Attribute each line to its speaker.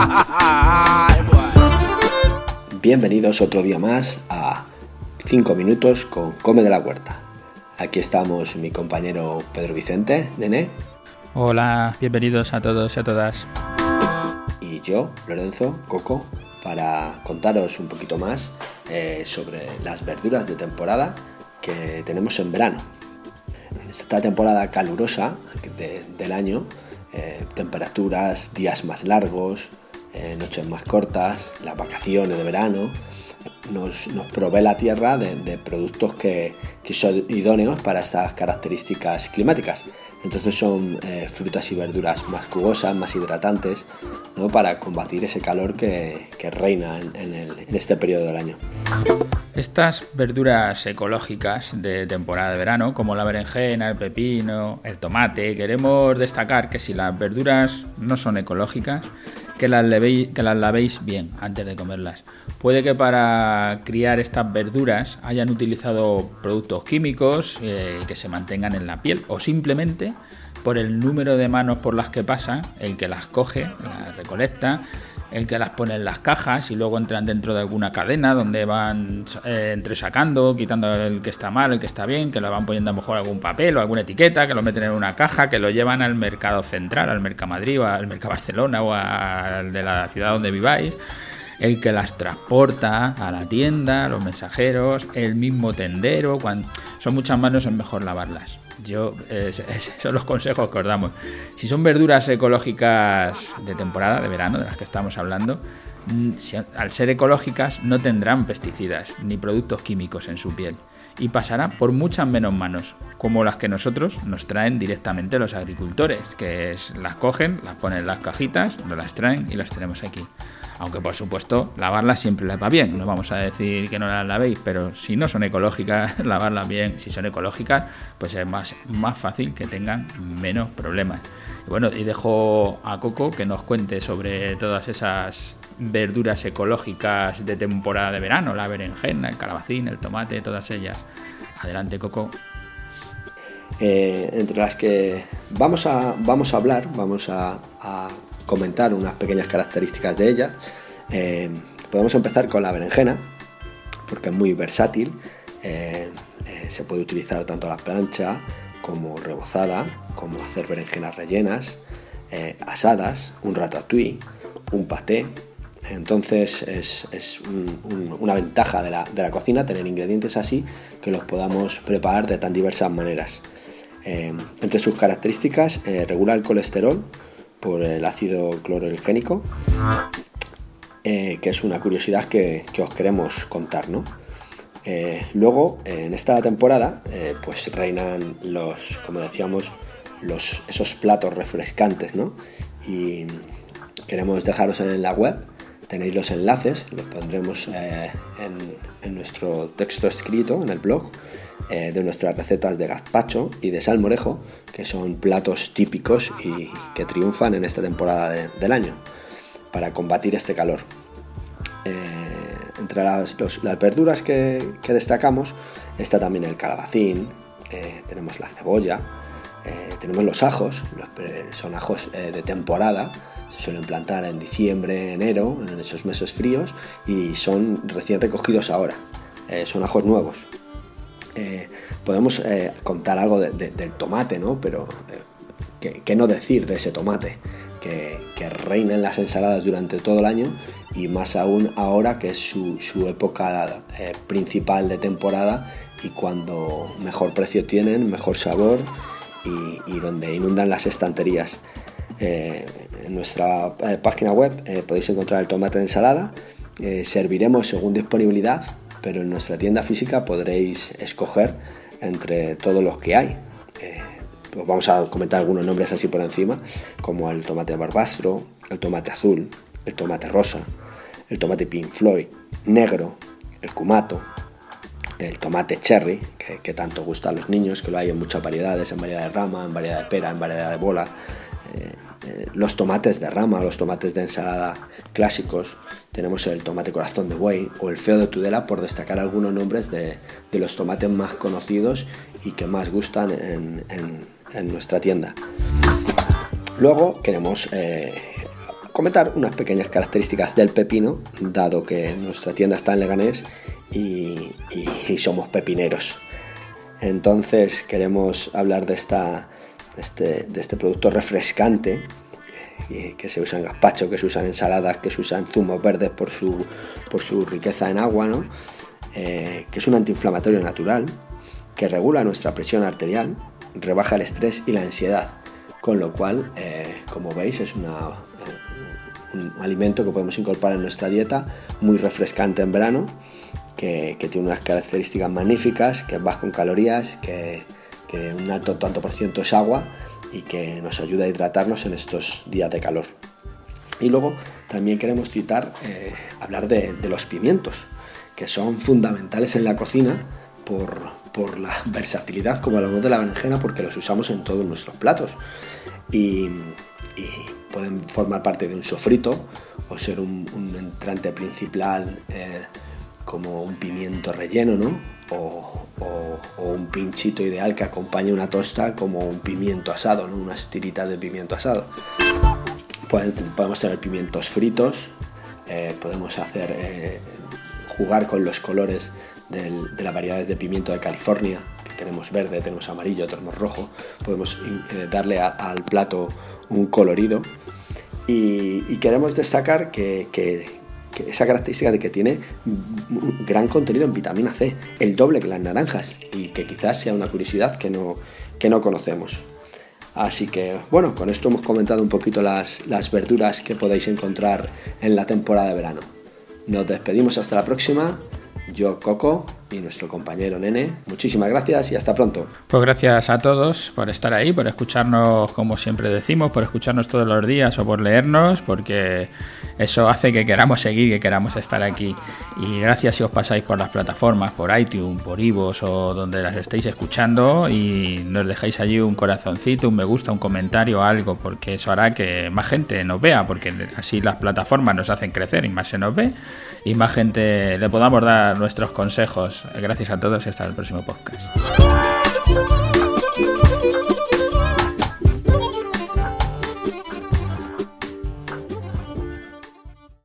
Speaker 1: Bienvenidos otro día más a 5 minutos con Come de la Huerta. Aquí estamos mi compañero Pedro Vicente, Nene.
Speaker 2: Hola, bienvenidos a todos y a todas.
Speaker 1: Y yo, Lorenzo, Coco, para contaros un poquito más eh, sobre las verduras de temporada que tenemos en verano. Esta temporada calurosa del año, eh, temperaturas, días más largos, eh, noches más cortas, las vacaciones de verano, nos, provee la tierra de, productos que, son idóneos para estas características climáticas. Entonces son eh, frutas y verduras más jugosas, más hidratantes, para combatir ese calor que, reina en, este periodo del año.
Speaker 2: Estas verduras ecológicas de temporada de verano, como la berenjena, el pepino, el tomate, queremos destacar que si las verduras no son ecológicas, que las, lavéis bien antes de comerlas. Puede que para criar estas verduras hayan utilizado productos químicos eh, que se mantengan en la piel o simplemente por el número de manos por las que pasan, el que las coge, las recolecta, el que las pone en las cajas y luego entran dentro de alguna cadena donde van eh, entresacando, quitando el que está mal, el que está bien, que lo van poniendo a lo mejor algún papel o alguna etiqueta, que lo meten en una caja, que lo llevan al mercado central, al mercado Madrid o al mercado Barcelona o al de la ciudad donde viváis el que las transporta a la tienda, los mensajeros, el mismo tendero. Son muchas manos, es mejor lavarlas. Yo, eh, son los consejos que os damos. Si son verduras ecológicas de temporada, de verano, de las que estamos hablando, mm, al ser ecológicas no tendrán pesticidas ni productos químicos en su piel y pasará por muchas menos manos, como las que nosotros nos traen directamente los agricultores, que las cogen, las ponen en las cajitas, nos las traen y las tenemos aquí. Aunque por supuesto lavarlas siempre les va bien, no vamos a decir que no las lavéis, pero si no son ecológicas, lavarlas bien, si son ecológicas, pues es más, más fácil que tengan menos problemas. Bueno, y dejo a Coco que nos cuente sobre todas esas verduras ecológicas de temporada de verano, la berenjena, el calabacín, el tomate, todas ellas. Adelante, Coco.
Speaker 1: Eh, entre las que vamos a, vamos a hablar, vamos a comentar unas pequeñas características de ella. Eh, podemos empezar con la berenjena, porque es muy versátil. Eh, eh, se puede utilizar tanto a la plancha como rebozada, como hacer berenjenas rellenas, asadas, un ratatouille, un paté. Entonces es, una ventaja de la, cocina tener ingredientes así que los podamos preparar de tan diversas maneras. entre sus características, regula el colesterol, por el ácido clorogénico, eh, que es una curiosidad que, os queremos contar, ¿no? Eh, luego, en esta temporada, eh, pues reinan los, como decíamos, los, esos platos refrescantes, ¿no? Y queremos dejaros en la web, tenéis los enlaces, los pondremos en, en nuestro texto escrito, en el blog, eh, de nuestras recetas de gazpacho y de salmorejo, que son platos típicos y que triunfan en esta temporada del año para combatir este calor. Eh, entre las, verduras que, destacamos está también el calabacín, eh, tenemos la cebolla, tenemos los ajos, son ajos de temporada, se suelen plantar en diciembre, enero, en esos meses fríos y son recién recogidos ahora, son ajos nuevos. Eh, podemos eh, contar algo del tomate, ¿no? Pero eh, ¿qué, no decir de ese tomate? Que, reina en las ensaladas durante todo el año y más aún ahora que es su, época principal de temporada y cuando mejor precio tienen, mejor sabor y, donde inundan las estanterías. en nuestra página web podéis encontrar el tomate de ensalada. serviremos según disponibilidad pero en nuestra tienda física podréis escoger entre todos los que hay. Eh, pues vamos a comentar algunos nombres así por encima, como el tomate barbastro, el tomate azul, el tomate rosa, el tomate pink floyd, negro, el cumato, el tomate cherry, que, tanto gusta a los niños, que lo hay en muchas variedades, en variedad de rama, en variedad de pera, en variedad de bola. Eh, eh, los tomates de rama, los tomates de ensalada clásicos, tenemos el tomate corazón de buey o el feo de Tudela, por destacar algunos nombres de, los tomates más conocidos y que más gustan en, nuestra tienda. Luego queremos eh, comentar unas pequeñas características del pepino, dado que nuestra tienda está en Leganés y, somos pepineros. Entonces queremos hablar de, este, este producto refrescante que se usa en gazpacho, que se usa en ensaladas, que se usa en zumos verdes por su, riqueza en agua, ¿no? Eh, que es un antiinflamatorio natural, que regula nuestra presión arterial, rebaja el estrés y la ansiedad, con lo cual, eh, como veis, es eh, un alimento que podemos incorporar en nuestra dieta, muy refrescante en verano, que, tiene unas características magníficas, que es bajo en calorías, que, un alto tanto por ciento es agua y que nos ayuda a hidratarnos en estos días de calor. Y luego también queremos citar, eh, hablar de, los pimientos, que son fundamentales en la cocina por, la versatilidad, como hablamos de la berenjena, porque los usamos en todos nuestros platos. Y, pueden formar parte de un sofrito o ser un, entrante principal eh, como un pimiento relleno, ¿no? O, un pinchito ideal que acompañe una tosta como un pimiento asado, ¿no? unas tiritas de pimiento asado. podemos tener pimientos fritos, eh, podemos hacer eh, jugar con los colores de las variedades de pimiento de California, que tenemos verde, tenemos amarillo, tenemos rojo, podemos eh, darle al plato un colorido. Y, queremos destacar que, esa característica de que tiene gran contenido en vitamina C, el doble que las naranjas, y que quizás sea una curiosidad que no, que no conocemos. Así que bueno, con esto hemos comentado un poquito las, las verduras que podéis encontrar en la temporada de verano. Nos despedimos hasta la próxima. Yo, Coco, y nuestro compañero Nene. Muchísimas gracias y hasta pronto.
Speaker 2: Pues gracias a todos por estar ahí, por escucharnos como siempre decimos, por escucharnos todos los días o por leernos, porque eso hace que queramos seguir, que queramos estar aquí. Y gracias si os pasáis por las plataformas, por iTunes, por Ivos o donde las estéis escuchando y nos dejáis allí un corazoncito, un me gusta, un comentario, algo, porque eso hará que más gente nos vea, porque así las plataformas nos hacen crecer y más se nos ve y más gente le podamos dar nuestros consejos. Gracias a todos y hasta el próximo podcast.